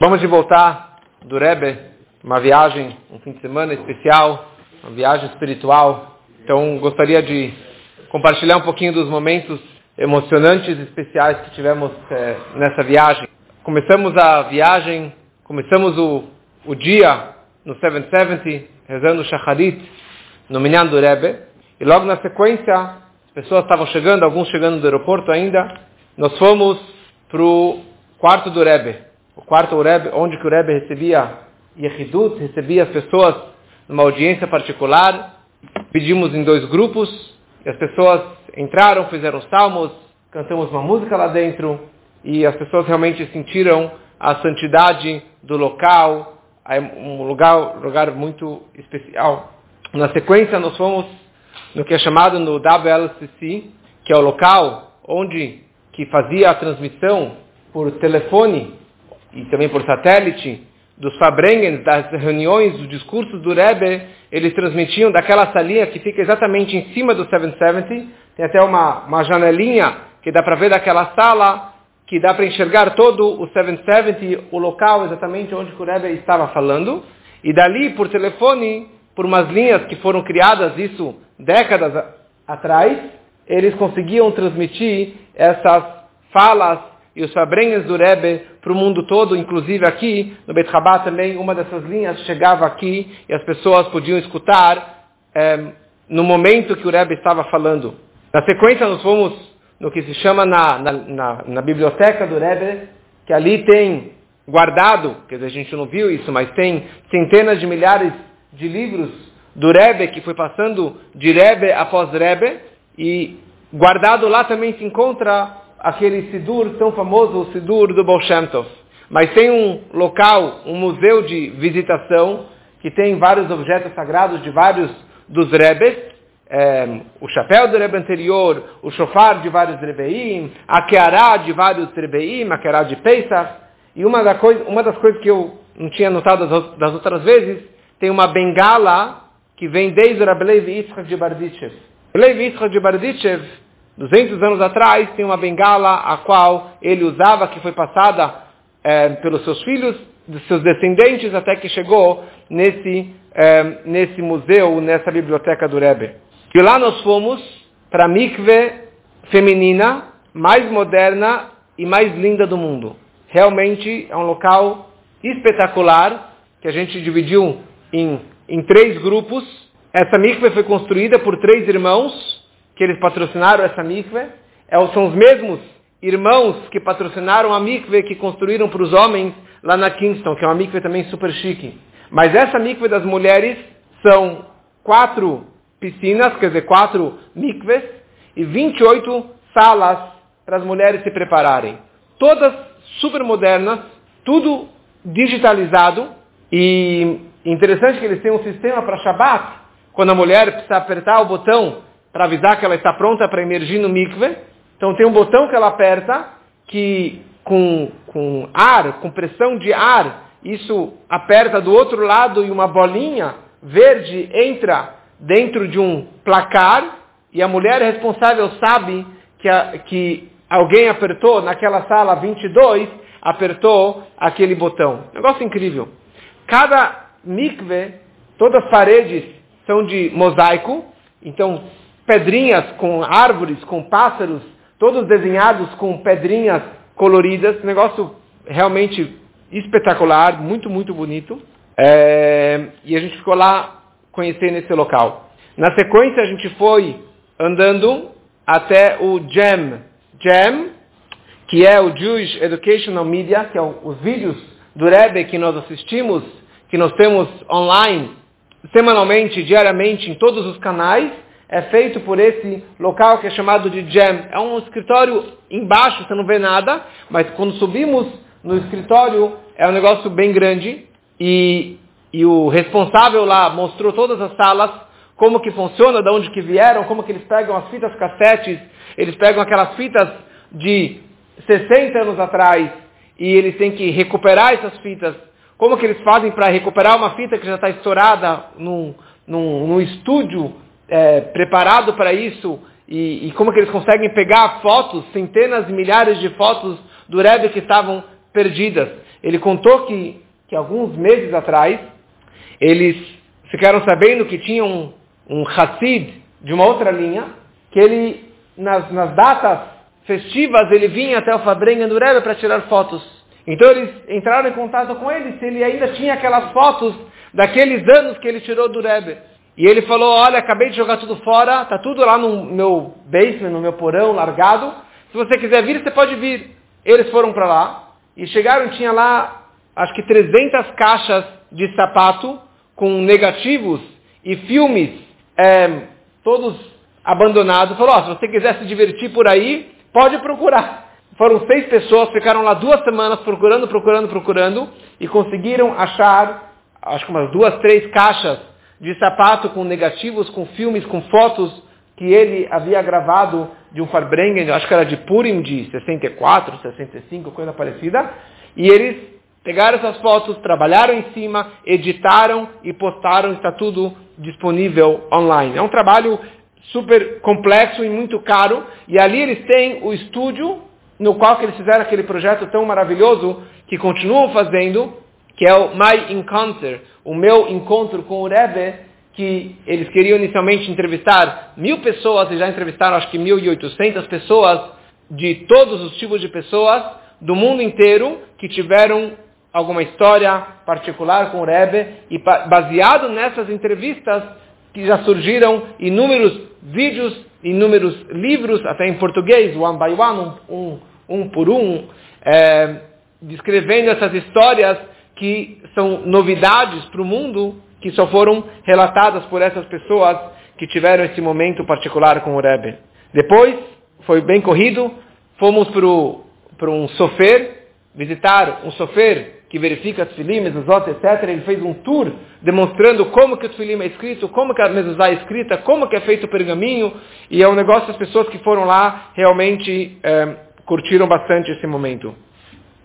Vamos de voltar do Rebbe, uma viagem, um fim de semana especial, uma viagem espiritual. Então, gostaria de compartilhar um pouquinho dos momentos emocionantes e especiais que tivemos é, nessa viagem. Começamos a viagem, começamos o, o dia no 770, rezando o Shacharit, no Minyan do Rebbe, e logo na sequência, as pessoas estavam chegando, alguns chegando do aeroporto ainda, nós fomos para o quarto do Rebbe, o quarto Rebbe, onde que o Rebbe recebia Yehidut, recebia as pessoas numa audiência particular, pedimos em dois grupos, e as pessoas entraram, fizeram salmos, cantamos uma música lá dentro, e as pessoas realmente sentiram a santidade do local, um lugar, lugar muito especial. Na sequência, nós fomos no que é chamado no WLCC, que é o local onde que fazia a transmissão por telefone e também por satélite dos Fabrengens, das reuniões, dos discursos do Rebbe, eles transmitiam daquela salinha que fica exatamente em cima do 770, tem até uma, uma janelinha que dá para ver daquela sala, que dá para enxergar todo o 770, o local exatamente onde o Rebbe estava falando, e dali, por telefone, por umas linhas que foram criadas, isso décadas atrás, eles conseguiam transmitir essas falas e os fabrenhas do Rebbe para o mundo todo, inclusive aqui no Beit Chabad também, uma dessas linhas chegava aqui e as pessoas podiam escutar é, no momento que o Rebbe estava falando. Na sequência nós fomos no que se chama na, na, na, na biblioteca do Rebbe, que ali tem guardado, quer dizer, a gente não viu isso, mas tem centenas de milhares de livros do Rebbe, que foi passando de Rebbe após Rebbe, e guardado lá também se encontra aquele Sidur tão famoso, o Sidur do Baal Shem Tov. Mas tem um local, um museu de visitação, que tem vários objetos sagrados de vários dos Rebes, é, o chapéu do Rebbe anterior, o shofar de vários Rebeim, a Keará de vários Rebeim, a Keará de Pesach, e uma, da coisa, uma das coisas que eu não tinha notado das, outras vezes, tem uma bengala que vem desde o Rabelev Yitzchak de Barditchev. Rabelev Yitzchak de Barditchev, 200 anos atrás, tem uma bengala a qual ele usava, que foi passada é, pelos seus filhos, dos seus descendentes, até que chegou nesse, é, nesse museu, nessa biblioteca do Rebbe. E lá nós fomos para a mikve feminina mais moderna e mais linda do mundo. Realmente é um local espetacular que a gente dividiu em, em três grupos. Essa mikve foi construída por três irmãos que eles patrocinaram essa mikve. É, são os mesmos irmãos que patrocinaram a mikve que construíram para os homens lá na Kingston, que é uma mikve também super chique. Mas essa mikve das mulheres são quatro piscinas, quer dizer, quatro mikves, e 28 salas para as mulheres se prepararem. Todas super modernas, tudo digitalizado, e interessante que eles têm um sistema para Shabbat, quando a mulher precisa apertar o botão para avisar que ela está pronta para emergir no mikve, então tem um botão que ela aperta, que com, com ar, com pressão de ar, isso aperta do outro lado e uma bolinha verde entra dentro de um placar e a mulher responsável sabe que, a, que alguém apertou naquela sala 22, apertou aquele botão. Negócio incrível. Cada mikve, todas as paredes são de mosaico, então pedrinhas com árvores, com pássaros, todos desenhados com pedrinhas coloridas, negócio realmente espetacular, muito, muito bonito. É, e a gente ficou lá conhecer nesse local. Na sequência, a gente foi andando até o JEM. JEM, que é o Jewish Educational Media, que é o, os vídeos do Rebbe que nós assistimos, que nós temos online, semanalmente, diariamente, em todos os canais, é feito por esse local que é chamado de JEM. É um escritório embaixo, você não vê nada, mas quando subimos no escritório, é um negócio bem grande, e e o responsável lá mostrou todas as salas, como que funciona, de onde que vieram, como que eles pegam as fitas cassetes, eles pegam aquelas fitas de 60 anos atrás e eles têm que recuperar essas fitas. Como que eles fazem para recuperar uma fita que já está estourada num, num, num estúdio é, preparado para isso e, e, como que eles conseguem pegar fotos, centenas milhares de fotos do Rebbe que estavam perdidas. ele contou que, que alguns meses atrás, eles ficaram sabendo que tinha um, um Hassid de uma outra linha, que ele, nas, nas datas festivas, ele vinha até o Fabrenga do Rebbe para tirar fotos. Então eles entraram em contato com ele se ele ainda tinha aquelas fotos daqueles anos que ele tirou do Rebbe. E ele falou, olha, acabei de jogar tudo fora, está tudo lá no meu basement, no meu porão, largado. Se você quiser vir, você pode vir. Eles foram para lá e chegaram, tinha lá, acho que 300 caixas de sapato com negativos e filmes é, todos abandonados. Falou, oh, se você quiser se divertir por aí, pode procurar. Foram seis pessoas, ficaram lá duas semanas procurando, procurando, procurando e conseguiram achar, acho que umas duas, três caixas de sapato com negativos, com filmes, com fotos que ele havia gravado de um Farbrengen, acho que era de Purim de 64, 65, coisa parecida. E eles pegaram essas fotos, trabalharam em cima, editaram e postaram, está tudo disponível online. É um trabalho super complexo e muito caro. E ali eles têm o estúdio no qual eles fizeram aquele projeto tão maravilhoso que continuam fazendo, que é o My Encounter, o meu encontro com o Rebbe, que eles queriam inicialmente entrevistar mil pessoas, e já entrevistaram acho que mil e oitocentas pessoas, de todos os tipos de pessoas, do mundo inteiro, que tiveram alguma história particular com o Rebbe, e baseado nessas entrevistas, que já surgiram inúmeros vídeos, inúmeros livros, até em português, one by one, um, um, um por um, é, descrevendo essas histórias que são novidades para o mundo que só foram relatadas por essas pessoas que tiveram esse momento particular com o Rebbe. Depois, foi bem corrido, fomos para um sofer, visitar um sofer que verifica as filim, etc. Ele fez um tour demonstrando como que o filim é escrito, como que a mezuzá é escrita, como que é feito o pergaminho, e é um negócio, as pessoas que foram lá realmente é, curtiram bastante esse momento.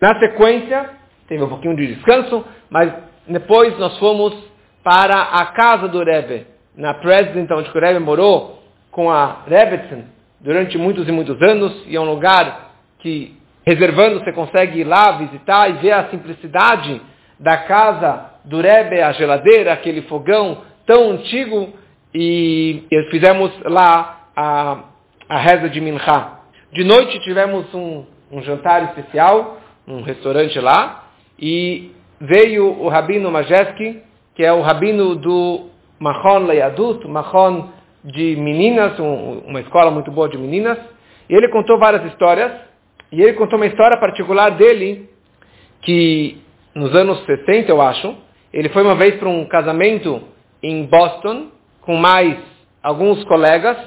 Na sequência, teve um pouquinho de descanso, mas depois nós fomos para a casa do Rebbe, na President, onde o Rebbe morou, com a Rebbetzin, durante muitos e muitos anos, e é um lugar que, reservando, você consegue ir lá visitar e ver a simplicidade da casa do Rebbe, a geladeira, aquele fogão tão antigo, e fizemos lá a, a reza de Mincha. De noite tivemos um, um jantar especial, um restaurante lá, e veio o Rabino Majeski, que é o Rabino do Mahon Leadut, Mahon de meninas, um, uma escola muito boa de meninas, e ele contou várias histórias, e ele contou uma história particular dele, que nos anos 60, eu acho, ele foi uma vez para um casamento em Boston, com mais alguns colegas,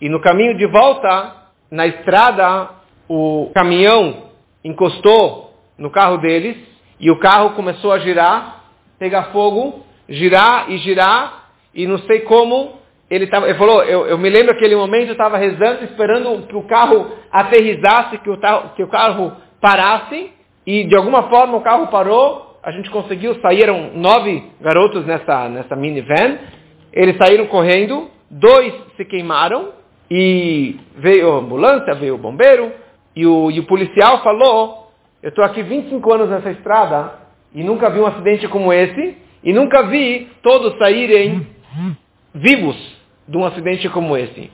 e no caminho de volta, na estrada, o caminhão encostou no carro deles, e o carro começou a girar, pegar fogo, girar e girar, e não sei como, ele, tava, ele falou, eu, eu me lembro aquele momento, eu estava rezando, esperando que o carro aterrizasse, que o, que o carro parasse, e de alguma forma o carro parou, a gente conseguiu, saíram nove garotos nessa, nessa minivan, eles saíram correndo, dois se queimaram, e veio a ambulância, veio o bombeiro, e o, e o policial falou eu estou aqui 25 anos nessa estrada e nunca vi um acidente como esse e nunca vi todos saírem vivos de um acidente como esse.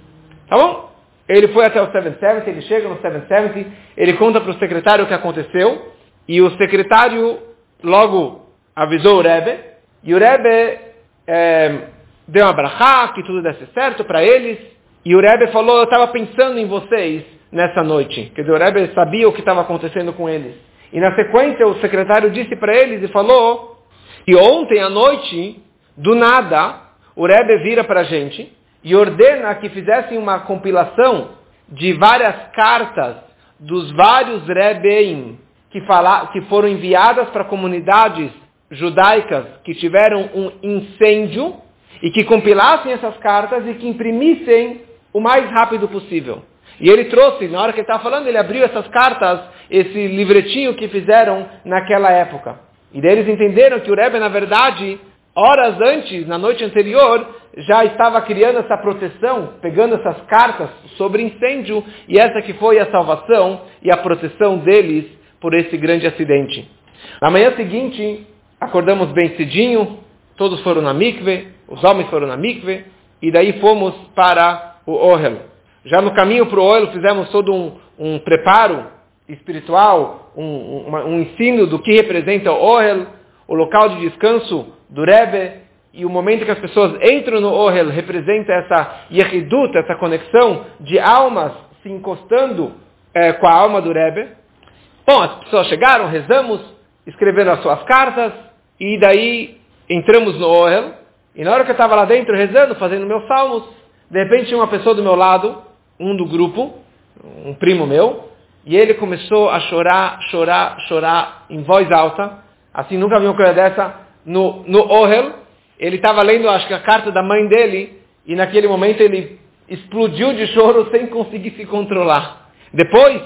Tá bom? Ele foi até o 770, ele chega no 770, ele conta para o secretário o que aconteceu e o secretário logo avisou o Rebbe e o Rebbe é, deu uma brachá, que tudo desse certo para eles e o Rebbe falou, eu estava pensando em vocês nessa noite. Quer dizer, o Rebbe sabia o que estava acontecendo com eles. E na sequência o secretário disse para eles e falou que ontem à noite, do nada, o Rebbe vira para a gente e ordena que fizessem uma compilação de várias cartas dos vários Rebbeim que, que foram enviadas para comunidades judaicas que tiveram um incêndio e que compilassem essas cartas e que imprimissem o mais rápido possível. E ele trouxe, na hora que ele estava falando, ele abriu essas cartas, esse livretinho que fizeram naquela época. E daí eles entenderam que o Rebbe, na verdade, horas antes, na noite anterior, já estava criando essa proteção, pegando essas cartas sobre incêndio, e essa que foi a salvação e a proteção deles por esse grande acidente. Na manhã seguinte, acordamos bem cedinho, todos foram na mikve, os homens foram na mikve, e daí fomos para o Ohel. Já no caminho para o Ohel fizemos todo um, um preparo espiritual, um, um, um, ensino do que representa o Ohel, o local de descanso do Rebbe, e o momento que as pessoas entram no Ohel representa essa yehidut, essa conexão de almas se encostando é, com a alma do Rebbe. Bom, as pessoas chegaram, rezamos, escreveram as suas cartas, e daí entramos no Ohel, e na hora que eu estava lá dentro rezando, fazendo meus salmos, de repente uma pessoa do meu lado, um do grupo, um primo meu, e ele começou a chorar, chorar, chorar em voz alta, assim nunca vi uma coisa dessa, no, no Ohel, ele estava lendo, acho que a carta da mãe dele, e naquele momento ele explodiu de choro sem conseguir se controlar. Depois,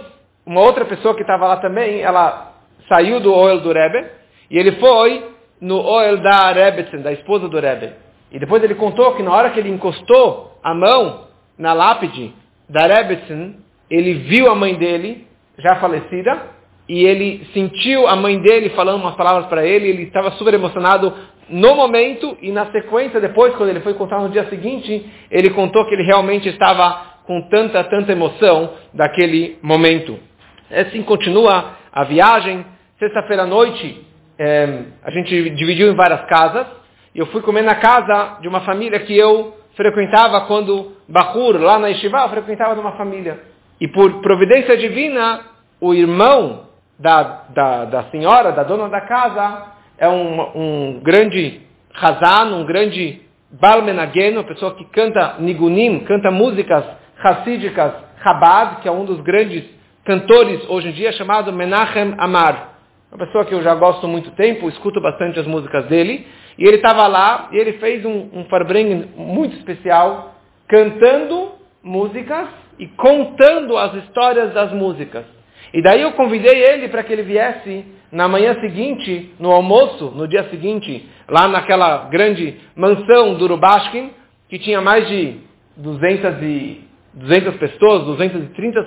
uma outra pessoa que estava lá também, ela saiu do Ohel do Rebbe, e ele foi no Ohel da Rebbetzin, da esposa do Rebbe. E depois ele contou que na hora que ele encostou a mão na lápide da Rebbetzin, ele viu a mãe dele, já falecida, e ele sentiu a mãe dele falando umas palavras para ele, ele estava super emocionado no momento, e na sequência, depois, quando ele foi contar no dia seguinte, ele contou que ele realmente estava com tanta, tanta emoção daquele momento. Assim continua a viagem. Sexta-feira à noite, é, a gente dividiu em várias casas, e eu fui comer na casa de uma família que eu frequentava quando Bakur, lá na Yeshiva, frequentava de uma família. E por providência divina, o irmão da, da, da senhora, da dona da casa, é um, um grande Hazan, um grande Balmenagen, uma pessoa que canta nigunim, canta músicas racídicas, Chabad, que é um dos grandes cantores hoje em dia, chamado Menachem Amar. Uma pessoa que eu já gosto muito tempo, escuto bastante as músicas dele. E ele estava lá e ele fez um, um farbrengen muito especial, cantando músicas e contando as histórias das músicas. E daí eu convidei ele para que ele viesse na manhã seguinte, no almoço, no dia seguinte, lá naquela grande mansão do Rubashkin, que tinha mais de 200, e, 200 pessoas, 230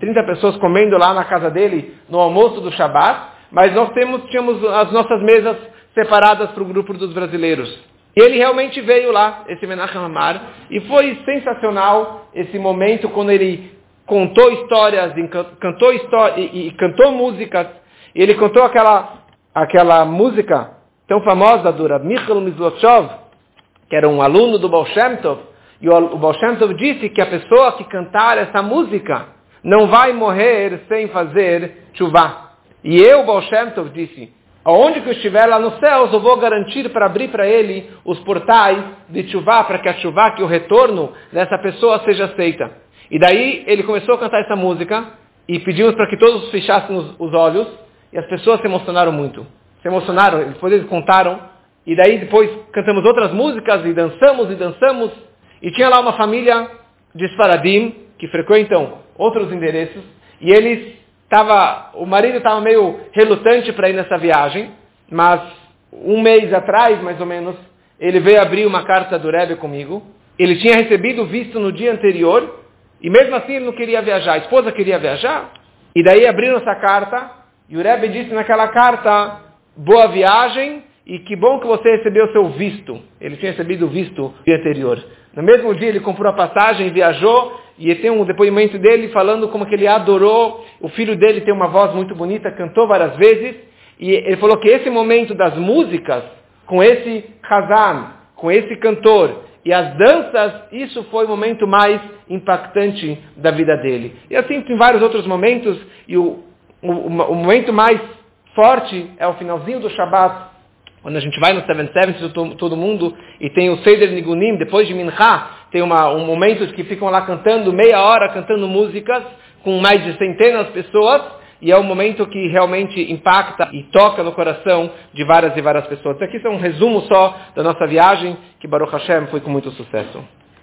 30 pessoas comendo lá na casa dele no almoço do Shabat, mas nós temos, tínhamos as nossas mesas separadas para o grupo dos brasileiros. E ele realmente veio lá, esse Menachem Amar, e foi sensacional esse momento quando ele contou histórias, cantou histórias e, e, cantou músicas. E ele contou aquela, aquela música tão famosa do Rav Michael Mizlotchov, que era um aluno do Baal Shem Tov, e o, Baal Shem Tov disse que a pessoa que cantar essa música não vai morrer sem fazer chuva. E eu, Baal Shem Tov, disse, aonde que eu estiver lá nos céus, eu vou garantir para abrir para ele os portais de chuva, para que a chuva, que o retorno dessa pessoa seja aceita. E daí ele começou a cantar essa música e pedimos para que todos fechassem os, os olhos e as pessoas se emocionaram muito. Se emocionaram, depois eles contaram e daí depois cantamos outras músicas e dançamos e dançamos e tinha lá uma família de Sfaradim que frequentam outros endereços e eles Tava, o marido estava meio relutante para ir nessa viagem, mas um mês atrás, mais ou menos, ele veio abrir uma carta do Rebbe comigo. Ele tinha recebido visto no dia anterior, e mesmo assim ele não queria viajar. A esposa queria viajar, e daí abriram essa carta, e o Rebbe disse naquela carta, boa viagem, e que bom que você recebeu seu visto. Ele tinha recebido o visto no dia anterior. No mesmo dia ele comprou a passagem, viajou, e tem um depoimento dele falando como que ele adorou, o filho dele tem uma voz muito bonita, cantou várias vezes, e ele falou que esse momento das músicas, com esse Hazan, com esse cantor, e as danças, isso foi o momento mais impactante da vida dele. E assim tem vários outros momentos, e o, o, o momento mais forte é o finalzinho do Shabat, quando a gente vai no Seven Sevens, todo mundo, e tem o Seder Nigunim, depois de Mincha, tem uma, um momento que ficam lá cantando, meia hora cantando músicas, com mais de centenas de pessoas, e é um momento que realmente impacta e toca no coração de várias e várias pessoas. Aqui é um resumo só da nossa viagem, que Baruch Hashem foi com muito sucesso.